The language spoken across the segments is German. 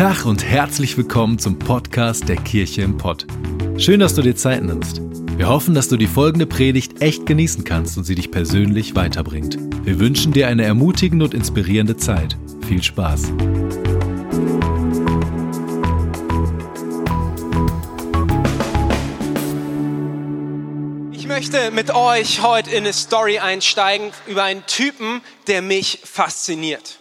Tag und herzlich willkommen zum Podcast der Kirche im Pott. Schön, dass du dir Zeit nimmst. Wir hoffen, dass du die folgende Predigt echt genießen kannst und sie dich persönlich weiterbringt. Wir wünschen dir eine ermutigende und inspirierende Zeit. Viel Spaß. Ich möchte mit euch heute in eine Story einsteigen über einen Typen, der mich fasziniert.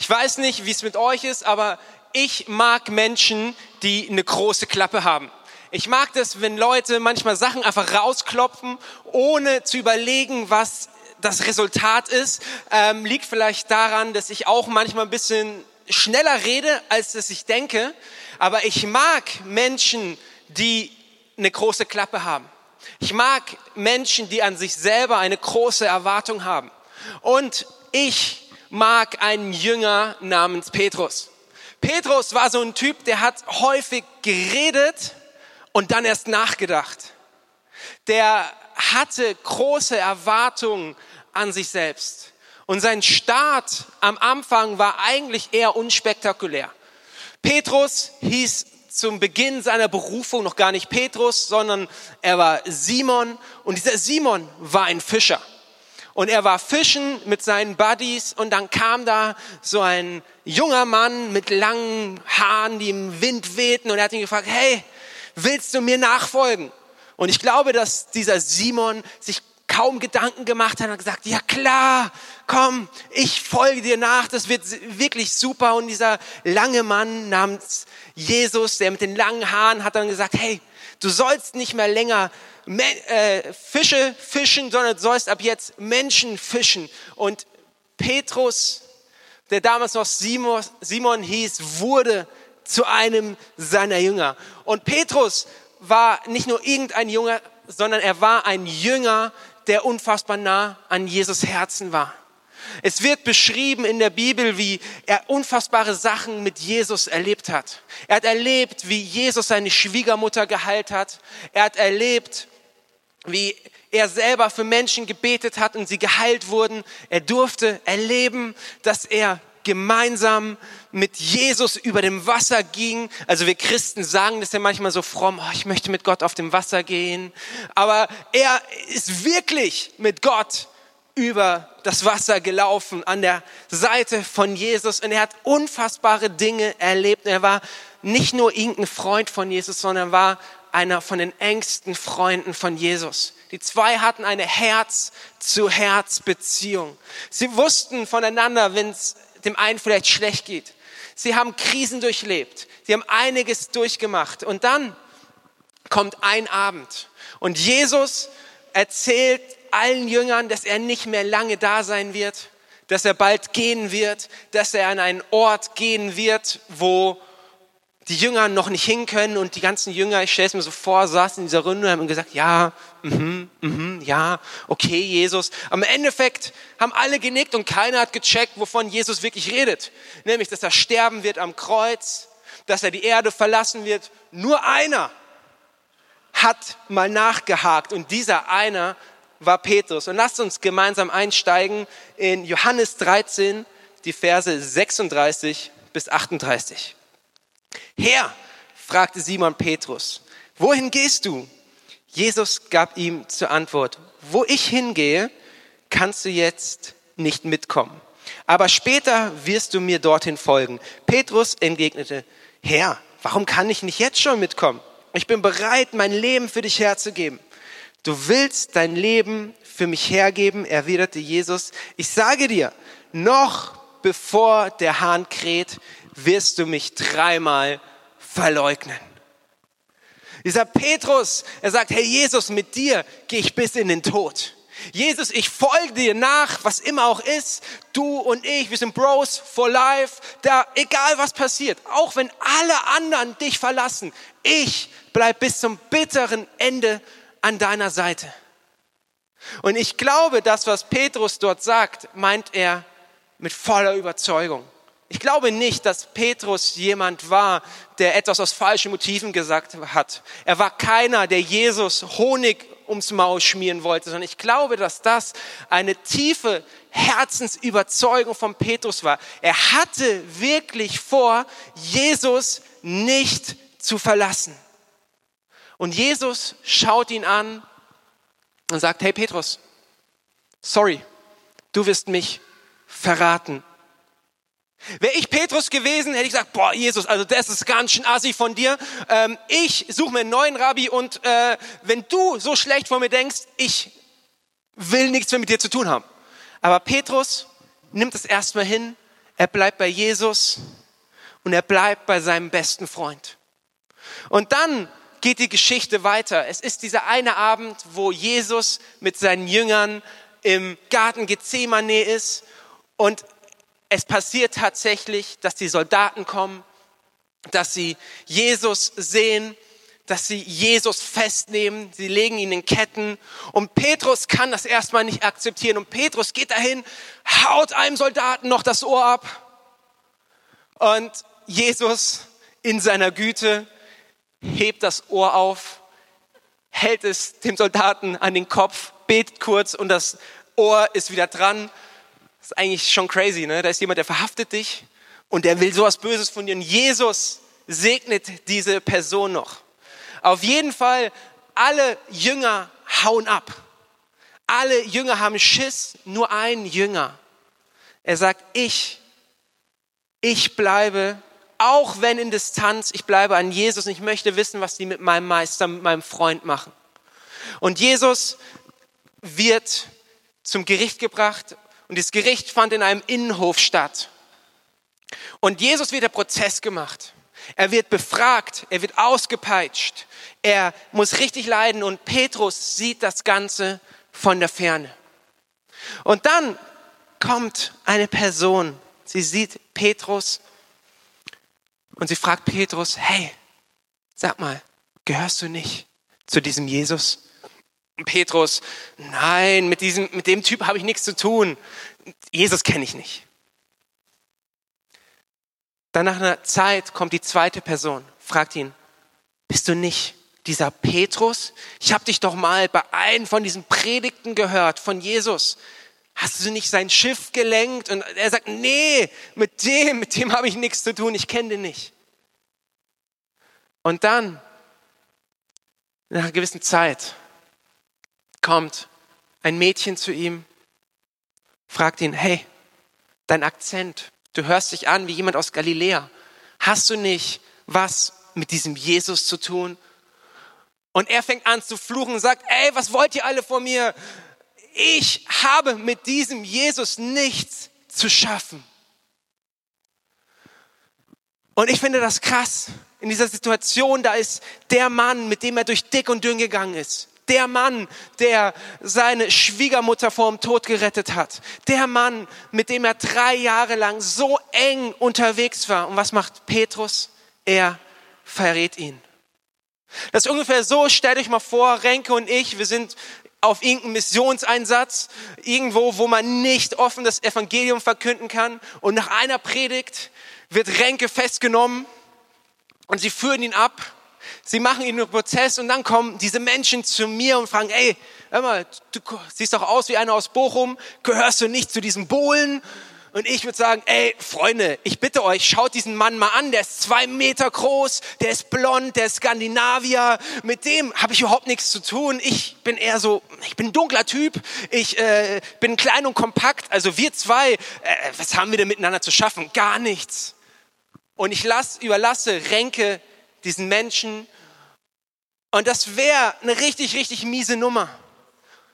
Ich weiß nicht, wie es mit euch ist, aber ich mag Menschen, die eine große Klappe haben. Ich mag das, wenn Leute manchmal Sachen einfach rausklopfen, ohne zu überlegen, was das Resultat ist. Ähm, liegt vielleicht daran, dass ich auch manchmal ein bisschen schneller rede, als dass ich denke. Aber ich mag Menschen, die eine große Klappe haben. Ich mag Menschen, die an sich selber eine große Erwartung haben. Und ich mag einen Jünger namens Petrus. Petrus war so ein Typ, der hat häufig geredet und dann erst nachgedacht. Der hatte große Erwartungen an sich selbst. Und sein Start am Anfang war eigentlich eher unspektakulär. Petrus hieß zum Beginn seiner Berufung noch gar nicht Petrus, sondern er war Simon. Und dieser Simon war ein Fischer. Und er war fischen mit seinen Buddies und dann kam da so ein junger Mann mit langen Haaren, die im Wind wehten und er hat ihn gefragt, hey, willst du mir nachfolgen? Und ich glaube, dass dieser Simon sich kaum Gedanken gemacht hat und gesagt, ja klar, komm, ich folge dir nach, das wird wirklich super. Und dieser lange Mann namens Jesus, der mit den langen Haaren, hat dann gesagt, hey, du sollst nicht mehr länger äh, Fische fischen, sondern du sollst ab jetzt Menschen fischen. Und Petrus, der damals noch Simon, Simon hieß, wurde zu einem seiner Jünger. Und Petrus war nicht nur irgendein Jünger, sondern er war ein Jünger, der unfassbar nah an Jesus Herzen war. Es wird beschrieben in der Bibel, wie er unfassbare Sachen mit Jesus erlebt hat. Er hat erlebt, wie Jesus seine Schwiegermutter geheilt hat. Er hat erlebt, wie er selber für Menschen gebetet hat und sie geheilt wurden. Er durfte erleben, dass er gemeinsam mit Jesus über dem Wasser ging. Also wir Christen sagen das ja manchmal so fromm, oh, ich möchte mit Gott auf dem Wasser gehen. Aber er ist wirklich mit Gott über das Wasser gelaufen an der Seite von Jesus und er hat unfassbare Dinge erlebt. Er war nicht nur irgendein Freund von Jesus, sondern war einer von den engsten Freunden von Jesus. Die zwei hatten eine Herz-zu-Herz-Beziehung. Sie wussten voneinander, wenn es dem einen vielleicht schlecht geht. Sie haben Krisen durchlebt. Sie haben einiges durchgemacht. Und dann kommt ein Abend und Jesus erzählt allen Jüngern, dass er nicht mehr lange da sein wird, dass er bald gehen wird, dass er an einen Ort gehen wird, wo die Jünger noch nicht hin können und die ganzen Jünger, ich stelle es mir so vor, saßen in dieser Runde und haben gesagt, ja, mhm, mhm, ja, okay, Jesus. Am Endeffekt haben alle genickt und keiner hat gecheckt, wovon Jesus wirklich redet. Nämlich, dass er sterben wird am Kreuz, dass er die Erde verlassen wird. Nur einer hat mal nachgehakt und dieser einer war Petrus. Und lasst uns gemeinsam einsteigen in Johannes 13, die Verse 36 bis 38. Herr, fragte Simon Petrus, wohin gehst du? Jesus gab ihm zur Antwort, wo ich hingehe, kannst du jetzt nicht mitkommen. Aber später wirst du mir dorthin folgen. Petrus entgegnete, Herr, warum kann ich nicht jetzt schon mitkommen? Ich bin bereit, mein Leben für dich herzugeben. Du willst dein Leben für mich hergeben, erwiderte Jesus. Ich sage dir, noch bevor der Hahn kräht, wirst du mich dreimal verleugnen. Dieser Petrus, er sagt, Herr Jesus, mit dir gehe ich bis in den Tod. Jesus, ich folge dir nach, was immer auch ist. Du und ich, wir sind Bros for life. Da, egal was passiert, auch wenn alle anderen dich verlassen, ich bleib bis zum bitteren Ende an deiner Seite. Und ich glaube, das, was Petrus dort sagt, meint er mit voller Überzeugung. Ich glaube nicht, dass Petrus jemand war, der etwas aus falschen Motiven gesagt hat. Er war keiner, der Jesus Honig ums Maul schmieren wollte, sondern ich glaube, dass das eine tiefe Herzensüberzeugung von Petrus war. Er hatte wirklich vor, Jesus nicht zu verlassen. Und Jesus schaut ihn an und sagt, hey Petrus, sorry, du wirst mich verraten. Wäre ich Petrus gewesen, hätte ich gesagt, boah, Jesus, also das ist ganz schön assi von dir. Ähm, ich suche mir einen neuen Rabbi und äh, wenn du so schlecht von mir denkst, ich will nichts mehr mit dir zu tun haben. Aber Petrus nimmt es erstmal hin, er bleibt bei Jesus und er bleibt bei seinem besten Freund. Und dann geht die Geschichte weiter. Es ist dieser eine Abend, wo Jesus mit seinen Jüngern im Garten Gethsemane ist und es passiert tatsächlich, dass die Soldaten kommen, dass sie Jesus sehen, dass sie Jesus festnehmen, sie legen ihn in Ketten. Und Petrus kann das erstmal nicht akzeptieren. Und Petrus geht dahin, haut einem Soldaten noch das Ohr ab. Und Jesus in seiner Güte hebt das Ohr auf, hält es dem Soldaten an den Kopf, betet kurz und das Ohr ist wieder dran das ist eigentlich schon crazy, ne? Da ist jemand, der verhaftet dich und der will sowas Böses von dir. Und Jesus segnet diese Person noch. Auf jeden Fall, alle Jünger hauen ab. Alle Jünger haben Schiss, nur ein Jünger. Er sagt, ich, ich bleibe, auch wenn in Distanz, ich bleibe an Jesus und ich möchte wissen, was die mit meinem Meister, mit meinem Freund machen. Und Jesus wird zum Gericht gebracht und das Gericht fand in einem Innenhof statt. Und Jesus wird der Prozess gemacht. Er wird befragt, er wird ausgepeitscht, er muss richtig leiden und Petrus sieht das Ganze von der Ferne. Und dann kommt eine Person, sie sieht Petrus und sie fragt Petrus, hey, sag mal, gehörst du nicht zu diesem Jesus? Petrus, nein, mit, diesem, mit dem Typ habe ich nichts zu tun. Jesus kenne ich nicht. Dann nach einer Zeit kommt die zweite Person, fragt ihn, bist du nicht dieser Petrus? Ich habe dich doch mal bei einem von diesen Predigten gehört von Jesus. Hast du nicht sein Schiff gelenkt? Und er sagt, nee, mit dem, mit dem habe ich nichts zu tun, ich kenne den nicht. Und dann, nach einer gewissen Zeit, kommt ein Mädchen zu ihm, fragt ihn, hey, dein Akzent, du hörst dich an wie jemand aus Galiläa. Hast du nicht was mit diesem Jesus zu tun? Und er fängt an zu fluchen und sagt, ey, was wollt ihr alle von mir? Ich habe mit diesem Jesus nichts zu schaffen. Und ich finde das krass. In dieser Situation, da ist der Mann, mit dem er durch dick und dünn gegangen ist. Der Mann, der seine Schwiegermutter vor dem Tod gerettet hat. Der Mann, mit dem er drei Jahre lang so eng unterwegs war. Und was macht Petrus? Er verrät ihn. Das ist ungefähr so, stellt euch mal vor, Renke und ich, wir sind auf irgendeinem Missionseinsatz, irgendwo, wo man nicht offen das Evangelium verkünden kann. Und nach einer Predigt wird Renke festgenommen und sie führen ihn ab Sie machen ihn einen Prozess und dann kommen diese Menschen zu mir und fragen, ey, hör mal, du siehst doch aus wie einer aus Bochum, gehörst du nicht zu diesen Bohlen? Und ich würde sagen, ey, Freunde, ich bitte euch, schaut diesen Mann mal an, der ist zwei Meter groß, der ist blond, der ist Skandinavier, mit dem habe ich überhaupt nichts zu tun. Ich bin eher so, ich bin ein dunkler Typ, ich äh, bin klein und kompakt, also wir zwei, äh, was haben wir denn miteinander zu schaffen? Gar nichts. Und ich lass, überlasse Ränke diesen Menschen. Und das wäre eine richtig, richtig miese Nummer.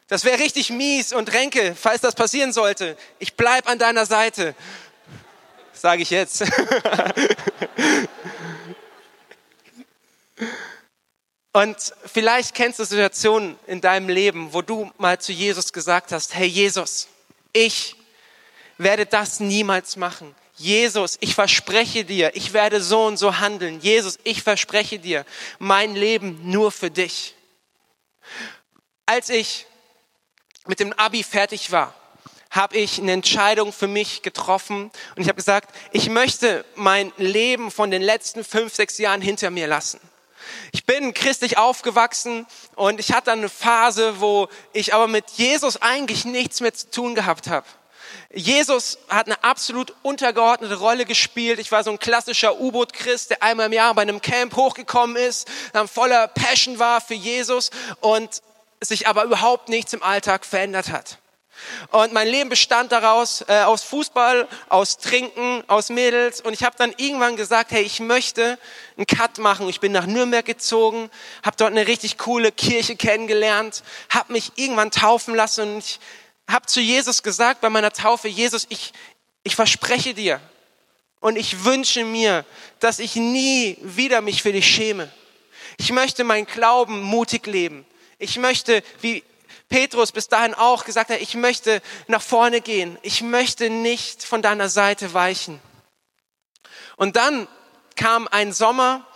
Das wäre richtig mies und Ränke, falls das passieren sollte. Ich bleib an deiner Seite. Sage ich jetzt. und vielleicht kennst du Situationen in deinem Leben, wo du mal zu Jesus gesagt hast, hey Jesus, ich werde das niemals machen. Jesus, ich verspreche dir, ich werde so und so handeln. Jesus, ich verspreche dir mein Leben nur für dich. Als ich mit dem Abi fertig war, habe ich eine Entscheidung für mich getroffen und ich habe gesagt, ich möchte mein Leben von den letzten fünf, sechs Jahren hinter mir lassen. Ich bin christlich aufgewachsen und ich hatte eine Phase, wo ich aber mit Jesus eigentlich nichts mehr zu tun gehabt habe. Jesus hat eine absolut untergeordnete Rolle gespielt. Ich war so ein klassischer U-Boot-Christ, der einmal im Jahr bei einem Camp hochgekommen ist, dann voller Passion war für Jesus und sich aber überhaupt nichts im Alltag verändert hat. Und mein Leben bestand daraus, äh, aus Fußball, aus Trinken, aus Mädels. Und ich habe dann irgendwann gesagt, hey, ich möchte einen Cut machen. Ich bin nach Nürnberg gezogen, habe dort eine richtig coole Kirche kennengelernt, habe mich irgendwann taufen lassen und ich habe zu Jesus gesagt bei meiner Taufe, Jesus, ich, ich verspreche dir und ich wünsche mir, dass ich nie wieder mich für dich schäme. Ich möchte meinen Glauben mutig leben. Ich möchte, wie Petrus bis dahin auch gesagt hat, ich möchte nach vorne gehen. Ich möchte nicht von deiner Seite weichen. Und dann kam ein Sommer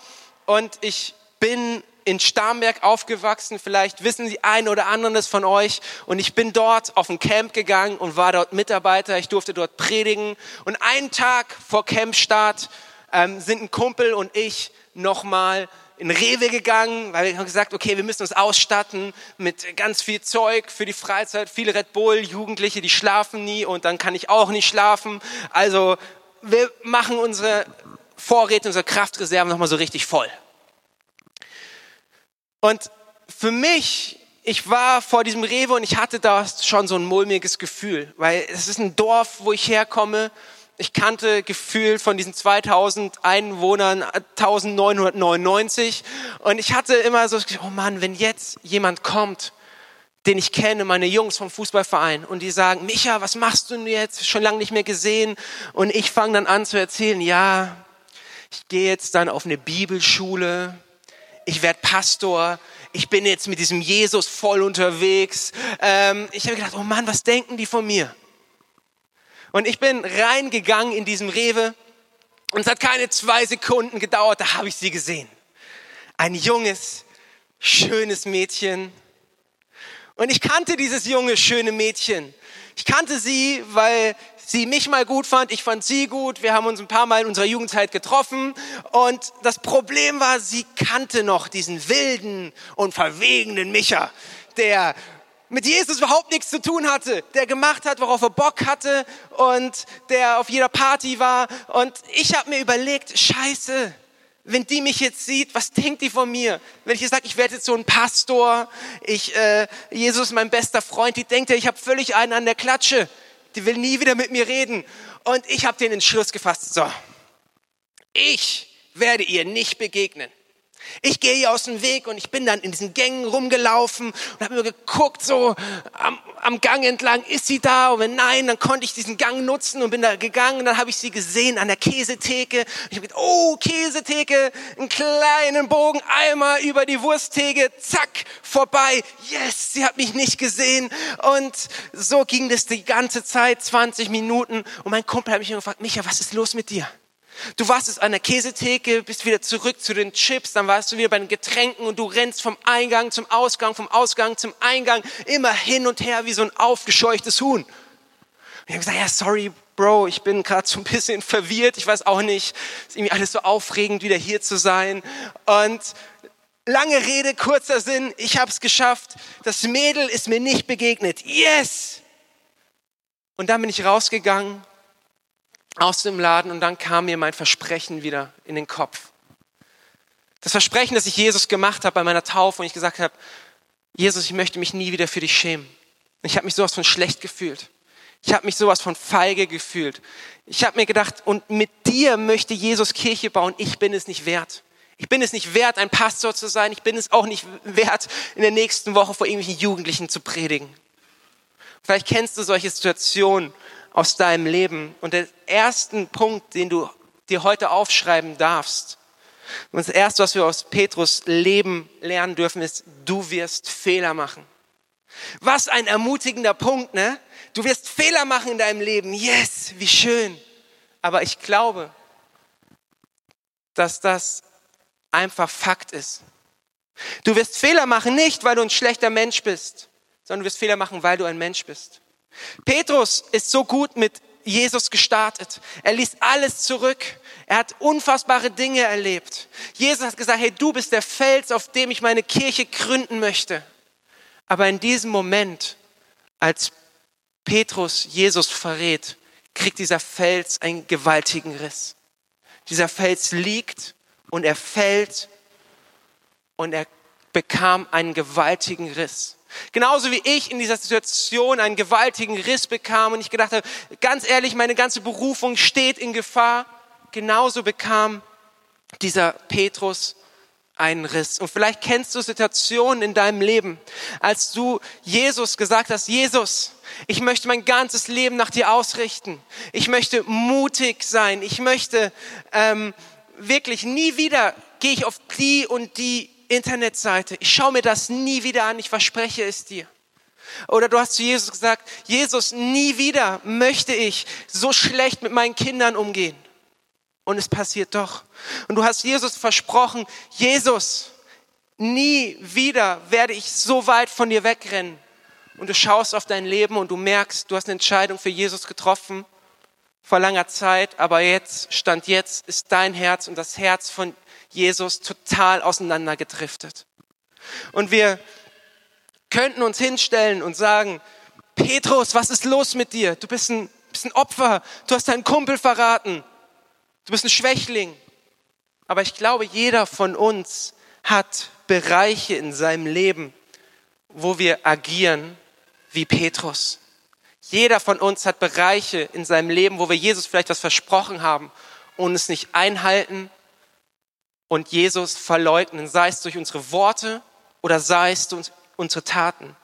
und ich bin in Starnberg aufgewachsen. Vielleicht wissen die einen oder anderen das von euch. Und ich bin dort auf ein Camp gegangen und war dort Mitarbeiter. Ich durfte dort predigen. Und einen Tag vor Campstart ähm, sind ein Kumpel und ich nochmal in Rewe gegangen, weil wir haben gesagt, okay, wir müssen uns ausstatten mit ganz viel Zeug für die Freizeit, viele Red Bull, Jugendliche, die schlafen nie und dann kann ich auch nicht schlafen. Also wir machen unsere Vorräte, unsere Kraftreserven nochmal so richtig voll. Und für mich, ich war vor diesem Rewe und ich hatte da schon so ein mulmiges Gefühl, weil es ist ein Dorf, wo ich herkomme. Ich kannte gefühlt von diesen 2000 Einwohnern 1999 und ich hatte immer so, oh Mann, wenn jetzt jemand kommt, den ich kenne, meine Jungs vom Fußballverein und die sagen, Micha, was machst du denn jetzt? Schon lange nicht mehr gesehen. Und ich fange dann an zu erzählen, ja, ich gehe jetzt dann auf eine Bibelschule, ich werde Pastor, ich bin jetzt mit diesem Jesus voll unterwegs. Ähm, ich habe gedacht, oh Mann, was denken die von mir? Und ich bin reingegangen in diesem Rewe und es hat keine zwei Sekunden gedauert, da habe ich sie gesehen. Ein junges, schönes Mädchen. Und ich kannte dieses junge, schöne Mädchen. Ich kannte sie, weil sie mich mal gut fand, ich fand sie gut. Wir haben uns ein paar Mal in unserer Jugendzeit getroffen. Und das Problem war, sie kannte noch diesen wilden und verwegenen Micha, der mit Jesus überhaupt nichts zu tun hatte, der gemacht hat, worauf er Bock hatte und der auf jeder Party war. Und ich habe mir überlegt, scheiße, wenn die mich jetzt sieht, was denkt die von mir? Wenn ich ihr sage, ich werde jetzt so ein Pastor, ich, äh, Jesus ist mein bester Freund, die denkt ja, ich habe völlig einen an der Klatsche. Die will nie wieder mit mir reden. Und ich habe den Entschluss gefasst, so, ich werde ihr nicht begegnen. Ich gehe hier aus dem Weg und ich bin dann in diesen Gängen rumgelaufen und habe mir geguckt, so am, am, Gang entlang, ist sie da? Und wenn nein, dann konnte ich diesen Gang nutzen und bin da gegangen. Und dann habe ich sie gesehen an der Käsetheke. Ich habe gedacht, oh, Käsetheke, einen kleinen Bogen, einmal über die Wursttheke, zack, vorbei. Yes, sie hat mich nicht gesehen. Und so ging das die ganze Zeit, 20 Minuten. Und mein Kumpel hat mich gefragt, Micha, was ist los mit dir? Du warst jetzt an der Käsetheke, bist wieder zurück zu den Chips, dann warst du wieder bei den Getränken und du rennst vom Eingang zum Ausgang, vom Ausgang zum Eingang, immer hin und her wie so ein aufgescheuchtes Huhn. Und ich habe gesagt, ja, sorry, Bro, ich bin gerade so ein bisschen verwirrt, ich weiß auch nicht, ist irgendwie alles so aufregend, wieder hier zu sein. Und lange Rede, kurzer Sinn, ich habe es geschafft, das Mädel ist mir nicht begegnet. Yes! Und dann bin ich rausgegangen aus dem Laden und dann kam mir mein Versprechen wieder in den Kopf. Das Versprechen, das ich Jesus gemacht habe bei meiner Taufe und ich gesagt habe, Jesus, ich möchte mich nie wieder für dich schämen. Ich habe mich sowas von schlecht gefühlt. Ich habe mich sowas von feige gefühlt. Ich habe mir gedacht, und mit dir möchte Jesus Kirche bauen. Ich bin es nicht wert. Ich bin es nicht wert, ein Pastor zu sein. Ich bin es auch nicht wert, in der nächsten Woche vor irgendwelchen Jugendlichen zu predigen. Vielleicht kennst du solche Situationen, aus deinem Leben. Und der erste Punkt, den du dir heute aufschreiben darfst, und das erste, was wir aus Petrus Leben lernen dürfen, ist, du wirst Fehler machen. Was ein ermutigender Punkt, ne? Du wirst Fehler machen in deinem Leben. Yes, wie schön. Aber ich glaube, dass das einfach Fakt ist. Du wirst Fehler machen nicht, weil du ein schlechter Mensch bist, sondern du wirst Fehler machen, weil du ein Mensch bist. Petrus ist so gut mit Jesus gestartet. Er ließ alles zurück. Er hat unfassbare Dinge erlebt. Jesus hat gesagt, hey, du bist der Fels, auf dem ich meine Kirche gründen möchte. Aber in diesem Moment, als Petrus Jesus verrät, kriegt dieser Fels einen gewaltigen Riss. Dieser Fels liegt und er fällt und er bekam einen gewaltigen Riss. Genauso wie ich in dieser Situation einen gewaltigen Riss bekam und ich gedacht habe, ganz ehrlich, meine ganze Berufung steht in Gefahr. Genauso bekam dieser Petrus einen Riss. Und vielleicht kennst du Situationen in deinem Leben, als du Jesus gesagt hast, Jesus, ich möchte mein ganzes Leben nach dir ausrichten. Ich möchte mutig sein. Ich möchte ähm, wirklich nie wieder gehe ich auf die und die Internetseite. Ich schaue mir das nie wieder an. Ich verspreche es dir. Oder du hast zu Jesus gesagt, Jesus, nie wieder möchte ich so schlecht mit meinen Kindern umgehen. Und es passiert doch. Und du hast Jesus versprochen, Jesus, nie wieder werde ich so weit von dir wegrennen. Und du schaust auf dein Leben und du merkst, du hast eine Entscheidung für Jesus getroffen vor langer Zeit, aber jetzt, Stand jetzt, ist dein Herz und das Herz von Jesus total auseinandergedriftet. Und wir könnten uns hinstellen und sagen, Petrus, was ist los mit dir? Du bist ein, bist ein Opfer, du hast deinen Kumpel verraten, du bist ein Schwächling. Aber ich glaube, jeder von uns hat Bereiche in seinem Leben, wo wir agieren wie Petrus. Jeder von uns hat Bereiche in seinem Leben, wo wir Jesus vielleicht was versprochen haben und es nicht einhalten und Jesus verleugnen, sei es durch unsere Worte oder sei es durch unsere Taten.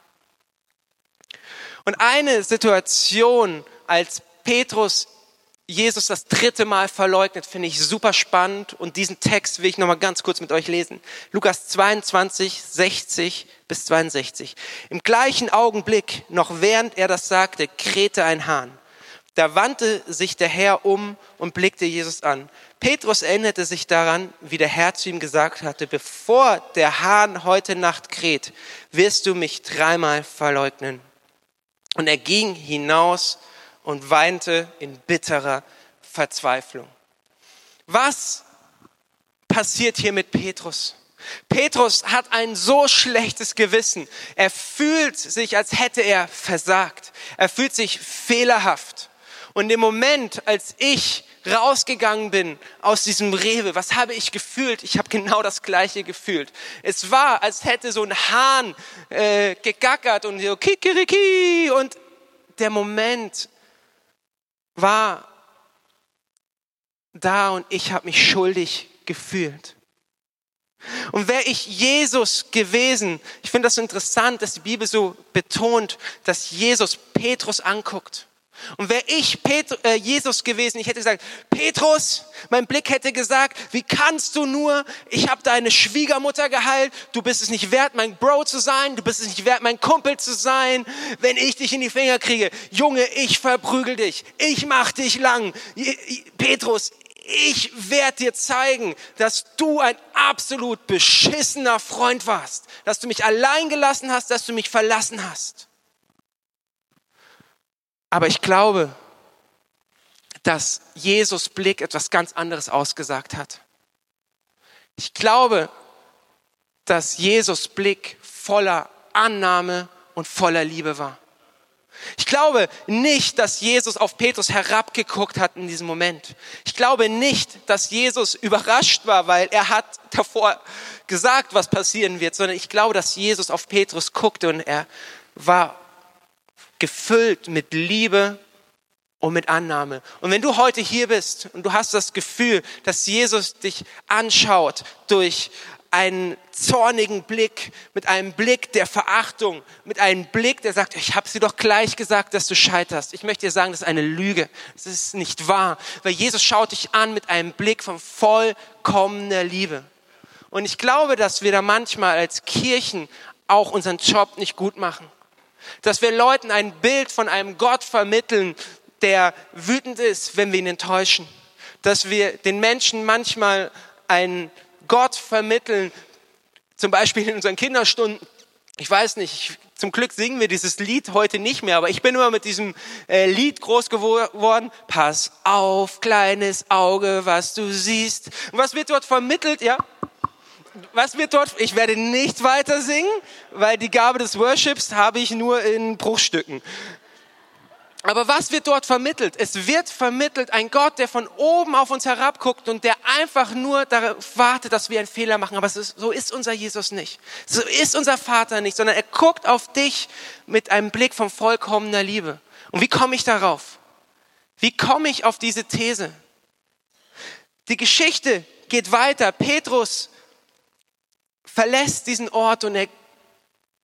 Und eine Situation, als Petrus Jesus das dritte Mal verleugnet, finde ich super spannend und diesen Text will ich nochmal ganz kurz mit euch lesen. Lukas 22, 60 bis 62. Im gleichen Augenblick, noch während er das sagte, krähte ein Hahn. Da wandte sich der Herr um und blickte Jesus an. Petrus erinnerte sich daran, wie der Herr zu ihm gesagt hatte, bevor der Hahn heute Nacht kräht, wirst du mich dreimal verleugnen. Und er ging hinaus und weinte in bitterer Verzweiflung. Was passiert hier mit Petrus? Petrus hat ein so schlechtes Gewissen. Er fühlt sich, als hätte er versagt. Er fühlt sich fehlerhaft. Und im Moment, als ich rausgegangen bin aus diesem Rewe, was habe ich gefühlt? Ich habe genau das Gleiche gefühlt. Es war, als hätte so ein Hahn äh, gegackert und so kikiriki und der Moment war da und ich habe mich schuldig gefühlt. Und wäre ich Jesus gewesen, ich finde das interessant, dass die Bibel so betont, dass Jesus Petrus anguckt und wäre ich Petru, äh, Jesus gewesen, ich hätte gesagt, Petrus, mein Blick hätte gesagt, wie kannst du nur, ich habe deine Schwiegermutter geheilt, du bist es nicht wert, mein Bro zu sein, du bist es nicht wert, mein Kumpel zu sein, wenn ich dich in die Finger kriege. Junge, ich verprügel dich, ich mach dich lang. Petrus, ich werde dir zeigen, dass du ein absolut beschissener Freund warst, dass du mich allein gelassen hast, dass du mich verlassen hast. Aber ich glaube, dass Jesus Blick etwas ganz anderes ausgesagt hat. Ich glaube, dass Jesus Blick voller Annahme und voller Liebe war. Ich glaube nicht, dass Jesus auf Petrus herabgeguckt hat in diesem Moment. Ich glaube nicht, dass Jesus überrascht war, weil er hat davor gesagt, was passieren wird, sondern ich glaube, dass Jesus auf Petrus guckte und er war gefüllt mit Liebe und mit Annahme. Und wenn du heute hier bist und du hast das Gefühl, dass Jesus dich anschaut durch einen zornigen Blick, mit einem Blick der Verachtung, mit einem Blick, der sagt, ich habe sie doch gleich gesagt, dass du scheiterst. Ich möchte dir sagen, das ist eine Lüge. Das ist nicht wahr, weil Jesus schaut dich an mit einem Blick von vollkommener Liebe. Und ich glaube, dass wir da manchmal als Kirchen auch unseren Job nicht gut machen. Dass wir Leuten ein Bild von einem Gott vermitteln, der wütend ist, wenn wir ihn enttäuschen. Dass wir den Menschen manchmal einen Gott vermitteln, zum Beispiel in unseren Kinderstunden, Ich weiß nicht, ich, zum Glück singen wir dieses Lied heute nicht mehr, aber ich bin immer mit diesem äh, Lied groß geworden. Pass auf, kleines Auge, was du siehst. Und was wird dort vermittelt? Ja, was wird dort? Ich werde nicht weiter singen, weil die Gabe des Worships habe ich nur in Bruchstücken. Aber was wird dort vermittelt? Es wird vermittelt ein Gott, der von oben auf uns herabguckt und der einfach nur darauf wartet, dass wir einen Fehler machen. Aber so ist unser Jesus nicht. So ist unser Vater nicht, sondern er guckt auf dich mit einem Blick von vollkommener Liebe. Und wie komme ich darauf? Wie komme ich auf diese These? Die Geschichte geht weiter. Petrus verlässt diesen Ort und er,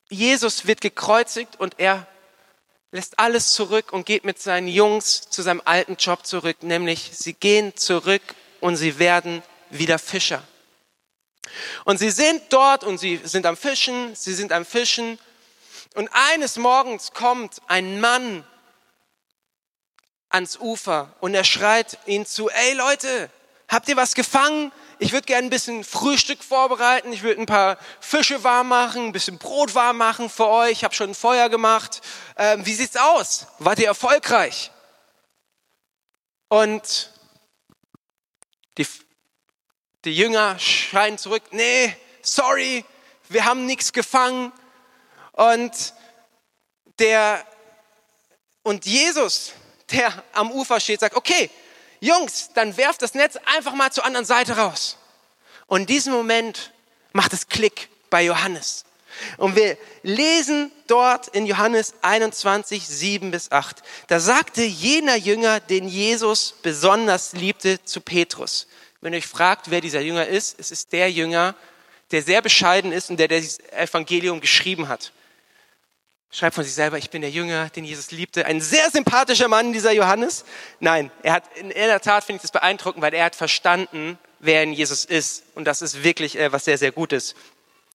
Jesus wird gekreuzigt und er lässt alles zurück und geht mit seinen Jungs zu seinem alten Job zurück, nämlich sie gehen zurück und sie werden wieder Fischer. Und sie sind dort und sie sind am Fischen, sie sind am Fischen. Und eines Morgens kommt ein Mann ans Ufer und er schreit ihnen zu, ey Leute, habt ihr was gefangen? Ich würde gerne ein bisschen Frühstück vorbereiten, ich würde ein paar Fische warm machen, ein bisschen Brot warm machen für euch, ich habe schon ein Feuer gemacht. Ähm, wie sieht's aus? Wart ihr erfolgreich? Und die, die Jünger schreien zurück, nee, sorry, wir haben nichts gefangen. Und der, und Jesus, der am Ufer steht, sagt, okay, Jungs, dann werft das Netz einfach mal zur anderen Seite raus. Und in diesem Moment macht es Klick bei Johannes. Und wir lesen dort in Johannes 21, 7 bis 8. Da sagte jener Jünger, den Jesus besonders liebte, zu Petrus. Wenn ihr euch fragt, wer dieser Jünger ist, es ist der Jünger, der sehr bescheiden ist und der, das Evangelium geschrieben hat schreibt von sich selber, ich bin der Jünger, den Jesus liebte. Ein sehr sympathischer Mann, dieser Johannes. Nein, er hat, in der Tat finde ich das beeindruckend, weil er hat verstanden, wer in Jesus ist. Und das ist wirklich äh, was sehr, sehr Gutes.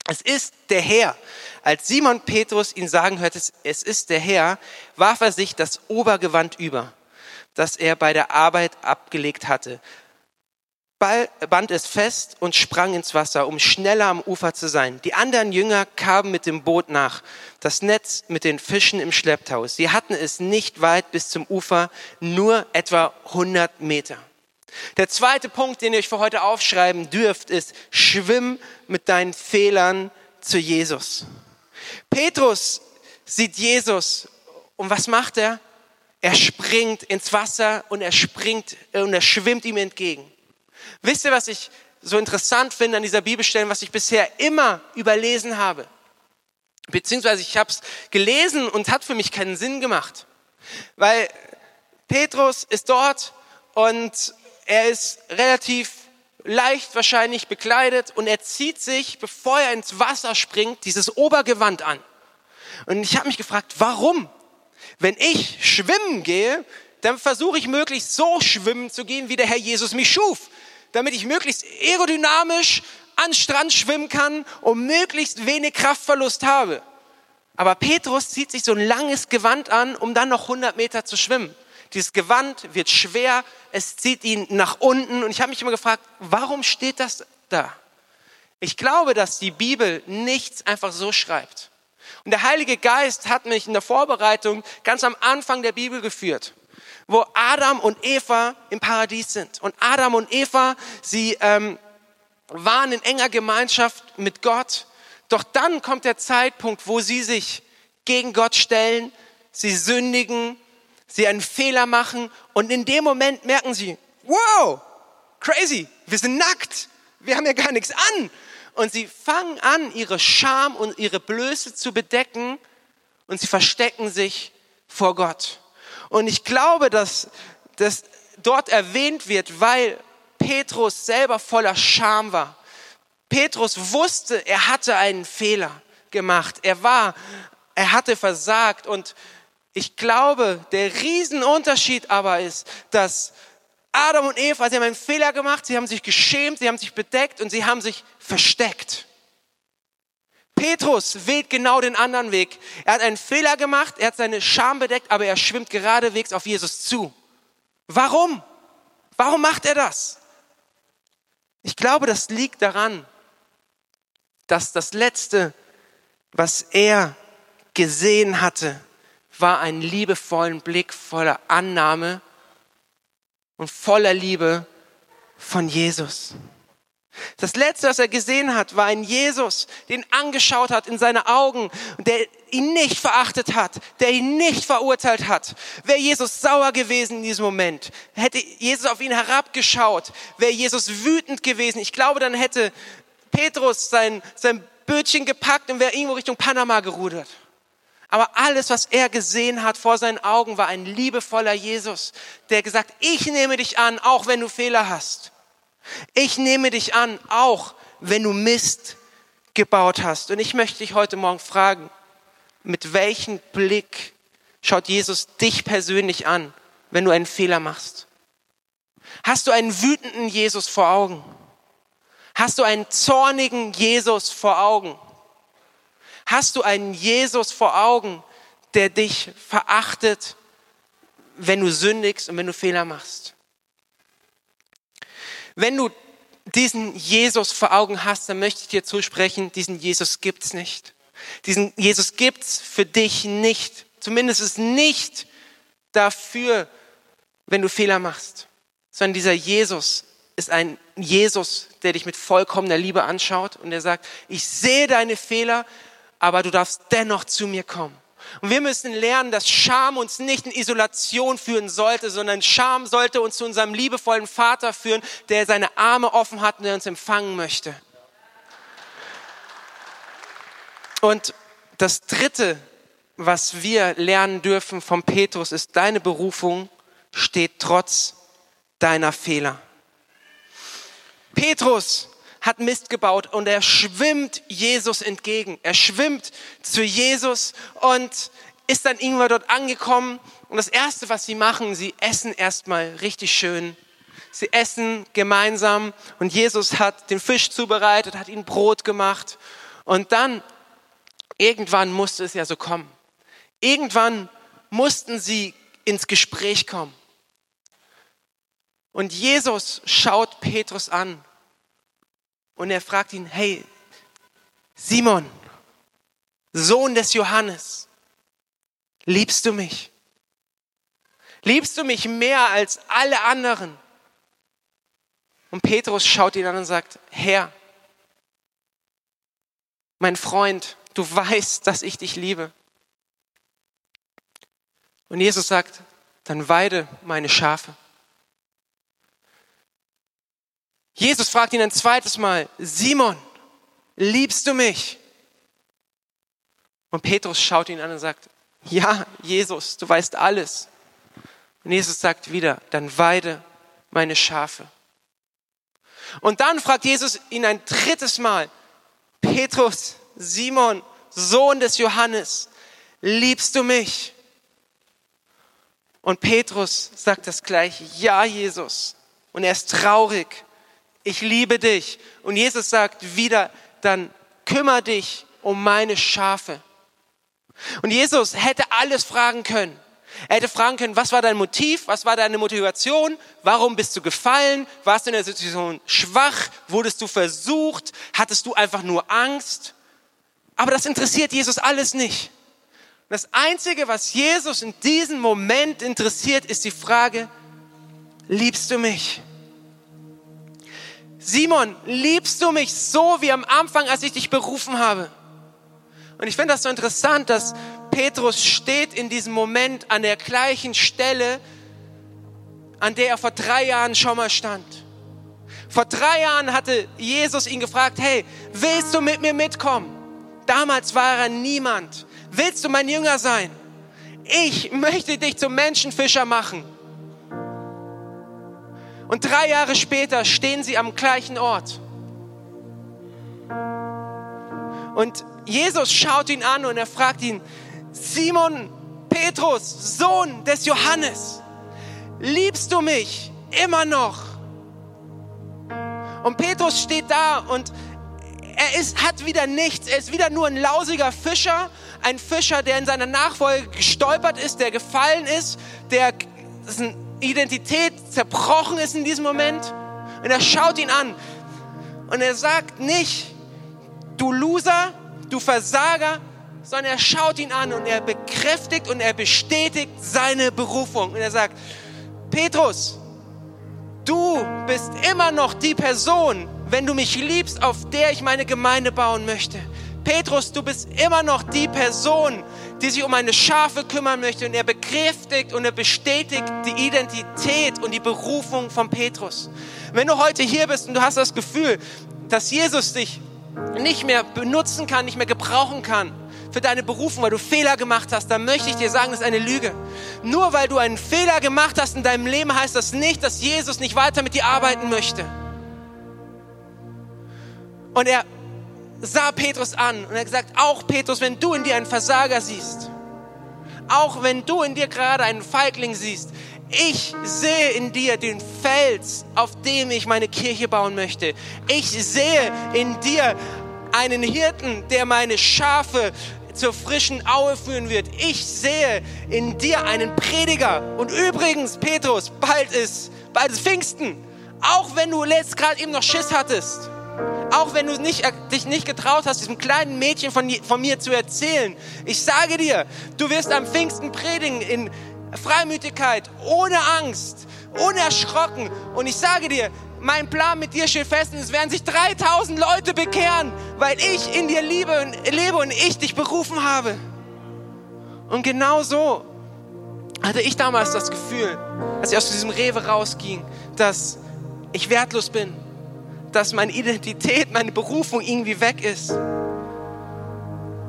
Es ist der Herr. Als Simon Petrus ihn sagen hörte, es ist der Herr, warf er sich das Obergewand über, das er bei der Arbeit abgelegt hatte band es fest und sprang ins Wasser, um schneller am Ufer zu sein. Die anderen Jünger kamen mit dem Boot nach, das Netz mit den Fischen im Schlepptau. Sie hatten es nicht weit bis zum Ufer, nur etwa 100 Meter. Der zweite Punkt, den ihr euch für heute aufschreiben dürft, ist, schwimm mit deinen Fehlern zu Jesus. Petrus sieht Jesus und was macht er? Er springt ins Wasser und er springt und er schwimmt ihm entgegen. Wisst ihr, was ich so interessant finde an dieser Bibelstelle, was ich bisher immer überlesen habe? Beziehungsweise ich habe es gelesen und hat für mich keinen Sinn gemacht. Weil Petrus ist dort und er ist relativ leicht wahrscheinlich bekleidet und er zieht sich, bevor er ins Wasser springt, dieses Obergewand an. Und ich habe mich gefragt, warum? Wenn ich schwimmen gehe, dann versuche ich möglichst so schwimmen zu gehen, wie der Herr Jesus mich schuf damit ich möglichst aerodynamisch an Strand schwimmen kann und möglichst wenig Kraftverlust habe. Aber Petrus zieht sich so ein langes Gewand an, um dann noch 100 Meter zu schwimmen. Dieses Gewand wird schwer, es zieht ihn nach unten und ich habe mich immer gefragt, warum steht das da? Ich glaube, dass die Bibel nichts einfach so schreibt. Und der Heilige Geist hat mich in der Vorbereitung ganz am Anfang der Bibel geführt wo Adam und Eva im Paradies sind. Und Adam und Eva, sie ähm, waren in enger Gemeinschaft mit Gott. Doch dann kommt der Zeitpunkt, wo sie sich gegen Gott stellen, sie sündigen, sie einen Fehler machen und in dem Moment merken sie, wow, crazy, wir sind nackt, wir haben ja gar nichts an. Und sie fangen an, ihre Scham und ihre Blöße zu bedecken und sie verstecken sich vor Gott. Und ich glaube, dass das dort erwähnt wird, weil Petrus selber voller Scham war. Petrus wusste, er hatte einen Fehler gemacht. Er war, er hatte versagt. Und ich glaube, der Riesenunterschied aber ist, dass Adam und Eva, sie haben einen Fehler gemacht, sie haben sich geschämt, sie haben sich bedeckt und sie haben sich versteckt. Petrus wählt genau den anderen Weg. Er hat einen Fehler gemacht, er hat seine Scham bedeckt, aber er schwimmt geradewegs auf Jesus zu. Warum? Warum macht er das? Ich glaube, das liegt daran, dass das letzte was er gesehen hatte, war ein liebevollen Blick voller Annahme und voller Liebe von Jesus. Das letzte, was er gesehen hat, war ein Jesus, den angeschaut hat in seine Augen, der ihn nicht verachtet hat, der ihn nicht verurteilt hat. Wäre Jesus sauer gewesen in diesem Moment, hätte Jesus auf ihn herabgeschaut, wäre Jesus wütend gewesen. Ich glaube, dann hätte Petrus sein, sein Bötchen gepackt und wäre irgendwo Richtung Panama gerudert. Aber alles, was er gesehen hat vor seinen Augen, war ein liebevoller Jesus, der gesagt, ich nehme dich an, auch wenn du Fehler hast. Ich nehme dich an, auch wenn du Mist gebaut hast. Und ich möchte dich heute Morgen fragen, mit welchem Blick schaut Jesus dich persönlich an, wenn du einen Fehler machst? Hast du einen wütenden Jesus vor Augen? Hast du einen zornigen Jesus vor Augen? Hast du einen Jesus vor Augen, der dich verachtet, wenn du sündigst und wenn du Fehler machst? Wenn du diesen Jesus vor Augen hast, dann möchte ich dir zusprechen, diesen Jesus gibt's nicht. Diesen Jesus gibt's für dich nicht. Zumindest ist nicht dafür, wenn du Fehler machst, sondern dieser Jesus ist ein Jesus, der dich mit vollkommener Liebe anschaut und der sagt, ich sehe deine Fehler, aber du darfst dennoch zu mir kommen. Und wir müssen lernen, dass Scham uns nicht in Isolation führen sollte, sondern Scham sollte uns zu unserem liebevollen Vater führen, der seine Arme offen hat und der uns empfangen möchte. Und das Dritte, was wir lernen dürfen vom Petrus, ist, deine Berufung steht trotz deiner Fehler. Petrus hat Mist gebaut und er schwimmt Jesus entgegen. Er schwimmt zu Jesus und ist dann irgendwann dort angekommen. Und das Erste, was sie machen, sie essen erstmal richtig schön. Sie essen gemeinsam und Jesus hat den Fisch zubereitet, hat ihnen Brot gemacht. Und dann, irgendwann musste es ja so kommen. Irgendwann mussten sie ins Gespräch kommen. Und Jesus schaut Petrus an und er fragt ihn, hey, Simon, Sohn des Johannes, liebst du mich? Liebst du mich mehr als alle anderen? Und Petrus schaut ihn an und sagt, Herr, mein Freund, du weißt, dass ich dich liebe. Und Jesus sagt, dann weide meine Schafe. Jesus fragt ihn ein zweites Mal, Simon, liebst du mich? Und Petrus schaut ihn an und sagt, ja, Jesus, du weißt alles. Und Jesus sagt wieder, dann weide meine Schafe. Und dann fragt Jesus ihn ein drittes Mal, Petrus, Simon, Sohn des Johannes, liebst du mich? Und Petrus sagt das gleiche, ja, Jesus. Und er ist traurig ich liebe dich. Und Jesus sagt wieder, dann kümmere dich um meine Schafe. Und Jesus hätte alles fragen können. Er hätte fragen können, was war dein Motiv? Was war deine Motivation? Warum bist du gefallen? Warst du in der Situation schwach? Wurdest du versucht? Hattest du einfach nur Angst? Aber das interessiert Jesus alles nicht. Das Einzige, was Jesus in diesem Moment interessiert, ist die Frage, liebst du mich? Simon, liebst du mich so wie am Anfang, als ich dich berufen habe? Und ich finde das so interessant, dass Petrus steht in diesem Moment an der gleichen Stelle, an der er vor drei Jahren schon mal stand. Vor drei Jahren hatte Jesus ihn gefragt, hey, willst du mit mir mitkommen? Damals war er niemand. Willst du mein Jünger sein? Ich möchte dich zum Menschenfischer machen. Und drei Jahre später stehen sie am gleichen Ort. Und Jesus schaut ihn an und er fragt ihn, Simon Petrus, Sohn des Johannes, liebst du mich immer noch? Und Petrus steht da und er ist, hat wieder nichts. Er ist wieder nur ein lausiger Fischer. Ein Fischer, der in seiner Nachfolge gestolpert ist, der gefallen ist, der ist ein Identität zerbrochen ist in diesem Moment. Und er schaut ihn an und er sagt nicht, du Loser, du Versager, sondern er schaut ihn an und er bekräftigt und er bestätigt seine Berufung. Und er sagt, Petrus, du bist immer noch die Person, wenn du mich liebst, auf der ich meine Gemeinde bauen möchte. Petrus, du bist immer noch die Person, die sich um meine Schafe kümmern möchte. Und er bekräftigt und er bestätigt die Identität und die Berufung von Petrus. Wenn du heute hier bist und du hast das Gefühl, dass Jesus dich nicht mehr benutzen kann, nicht mehr gebrauchen kann für deine Berufung, weil du Fehler gemacht hast, dann möchte ich dir sagen, das ist eine Lüge. Nur weil du einen Fehler gemacht hast in deinem Leben, heißt das nicht, dass Jesus nicht weiter mit dir arbeiten möchte. Und er sah Petrus an und er gesagt, auch Petrus, wenn du in dir einen Versager siehst, auch wenn du in dir gerade einen Feigling siehst, ich sehe in dir den Fels, auf dem ich meine Kirche bauen möchte. Ich sehe in dir einen Hirten, der meine Schafe zur frischen Aue führen wird. Ich sehe in dir einen Prediger. Und übrigens, Petrus, bald ist, bald ist Pfingsten. Auch wenn du letzt gerade eben noch Schiss hattest. Auch wenn du nicht, dich nicht getraut hast, diesem kleinen Mädchen von, von mir zu erzählen. Ich sage dir, du wirst am Pfingsten predigen in Freimütigkeit, ohne Angst, unerschrocken. Und ich sage dir, mein Plan mit dir steht fest und es werden sich 3000 Leute bekehren, weil ich in dir liebe und, lebe und ich dich berufen habe. Und genau so hatte ich damals das Gefühl, als ich aus diesem Rewe rausging, dass ich wertlos bin, dass meine Identität, meine Berufung irgendwie weg ist.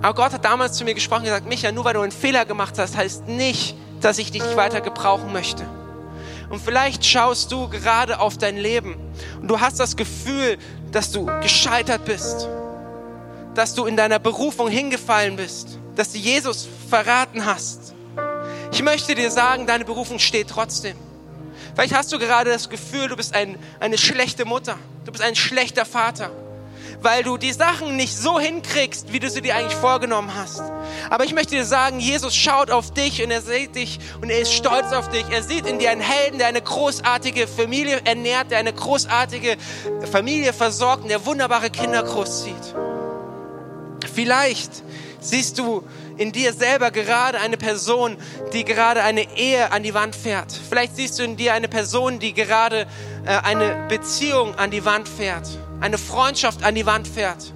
Aber Gott hat damals zu mir gesprochen und gesagt, Micha, nur weil du einen Fehler gemacht hast, heißt nicht, dass ich dich nicht weiter gebrauchen möchte. Und vielleicht schaust du gerade auf dein Leben und du hast das Gefühl, dass du gescheitert bist, dass du in deiner Berufung hingefallen bist, dass du Jesus verraten hast. Ich möchte dir sagen, deine Berufung steht trotzdem. Vielleicht hast du gerade das Gefühl, du bist ein, eine schlechte Mutter, du bist ein schlechter Vater, weil du die Sachen nicht so hinkriegst, wie du sie dir eigentlich vorgenommen hast. Aber ich möchte dir sagen, Jesus schaut auf dich und er sieht dich und er ist stolz auf dich. Er sieht in dir einen Helden, der eine großartige Familie ernährt, der eine großartige Familie versorgt und der wunderbare Kinder großzieht. Vielleicht siehst du in dir selber gerade eine Person, die gerade eine Ehe an die Wand fährt. Vielleicht siehst du in dir eine Person, die gerade äh, eine Beziehung an die Wand fährt, eine Freundschaft an die Wand fährt.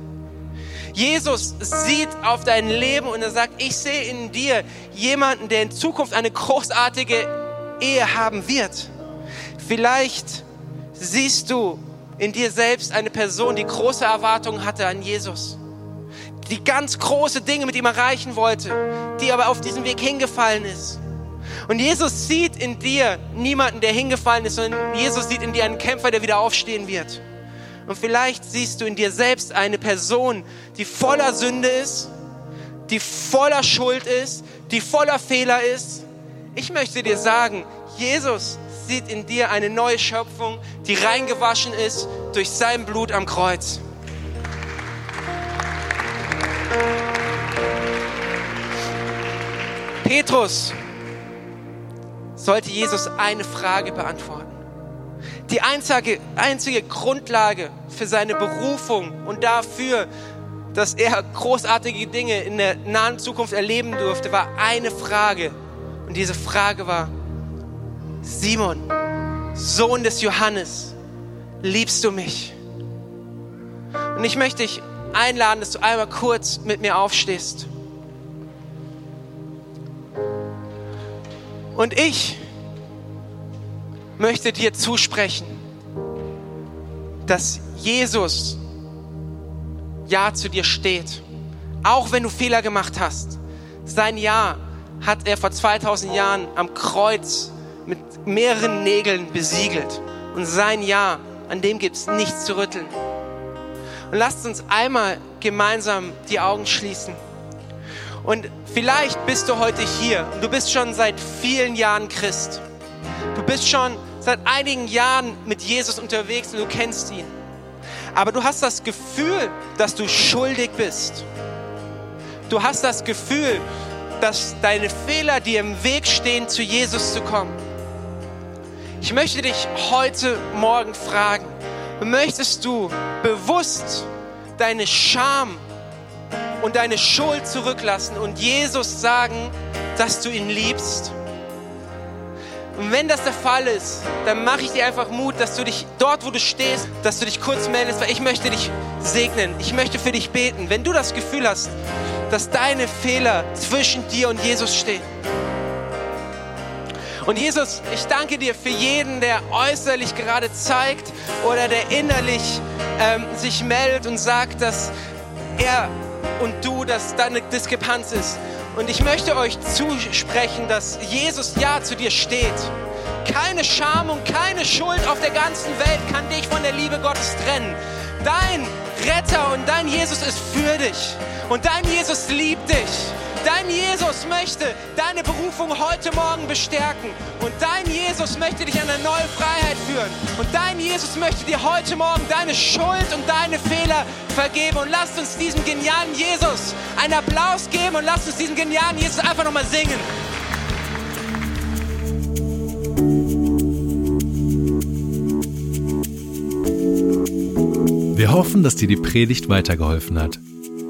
Jesus sieht auf dein Leben und er sagt, ich sehe in dir jemanden, der in Zukunft eine großartige Ehe haben wird. Vielleicht siehst du in dir selbst eine Person, die große Erwartungen hatte an Jesus die ganz große Dinge mit ihm erreichen wollte, die aber auf diesem Weg hingefallen ist. Und Jesus sieht in dir niemanden, der hingefallen ist, sondern Jesus sieht in dir einen Kämpfer, der wieder aufstehen wird. Und vielleicht siehst du in dir selbst eine Person, die voller Sünde ist, die voller Schuld ist, die voller Fehler ist. Ich möchte dir sagen, Jesus sieht in dir eine neue Schöpfung, die reingewaschen ist durch sein Blut am Kreuz. Petrus sollte Jesus eine Frage beantworten. Die einzige, einzige Grundlage für seine Berufung und dafür, dass er großartige Dinge in der nahen Zukunft erleben durfte, war eine Frage. Und diese Frage war, Simon, Sohn des Johannes, liebst du mich? Und ich möchte dich einladen, dass du einmal kurz mit mir aufstehst. Und ich möchte dir zusprechen, dass Jesus Ja zu dir steht. Auch wenn du Fehler gemacht hast. Sein Ja hat er vor 2000 Jahren am Kreuz mit mehreren Nägeln besiegelt. Und sein Ja, an dem gibt es nichts zu rütteln. Und lasst uns einmal gemeinsam die Augen schließen. Und vielleicht bist du heute hier und du bist schon seit vielen Jahren Christ. Du bist schon seit einigen Jahren mit Jesus unterwegs und du kennst ihn. Aber du hast das Gefühl, dass du schuldig bist. Du hast das Gefühl, dass deine Fehler dir im Weg stehen, zu Jesus zu kommen. Ich möchte dich heute Morgen fragen, möchtest du bewusst deine Scham und deine Schuld zurücklassen und Jesus sagen, dass du ihn liebst. Und wenn das der Fall ist, dann mache ich dir einfach Mut, dass du dich dort, wo du stehst, dass du dich kurz meldest, weil ich möchte dich segnen. Ich möchte für dich beten. Wenn du das Gefühl hast, dass deine Fehler zwischen dir und Jesus stehen. Und Jesus, ich danke dir für jeden, der äußerlich gerade zeigt oder der innerlich ähm, sich meldet und sagt, dass er und du, dass da eine Diskrepanz ist. Und ich möchte euch zusprechen, dass Jesus ja zu dir steht. Keine Scham und keine Schuld auf der ganzen Welt kann dich von der Liebe Gottes trennen. Dein Retter und dein Jesus ist für dich. Und dein Jesus liebt dich. Dein Jesus möchte deine Berufung heute Morgen bestärken. Und dein Jesus möchte dich an eine neue Freiheit führen. Und dein Jesus möchte dir heute Morgen deine Schuld und deine Fehler vergeben. Und lasst uns diesem genialen Jesus einen Applaus geben und lasst uns diesen genialen Jesus einfach nochmal singen. Wir hoffen, dass dir die Predigt weitergeholfen hat.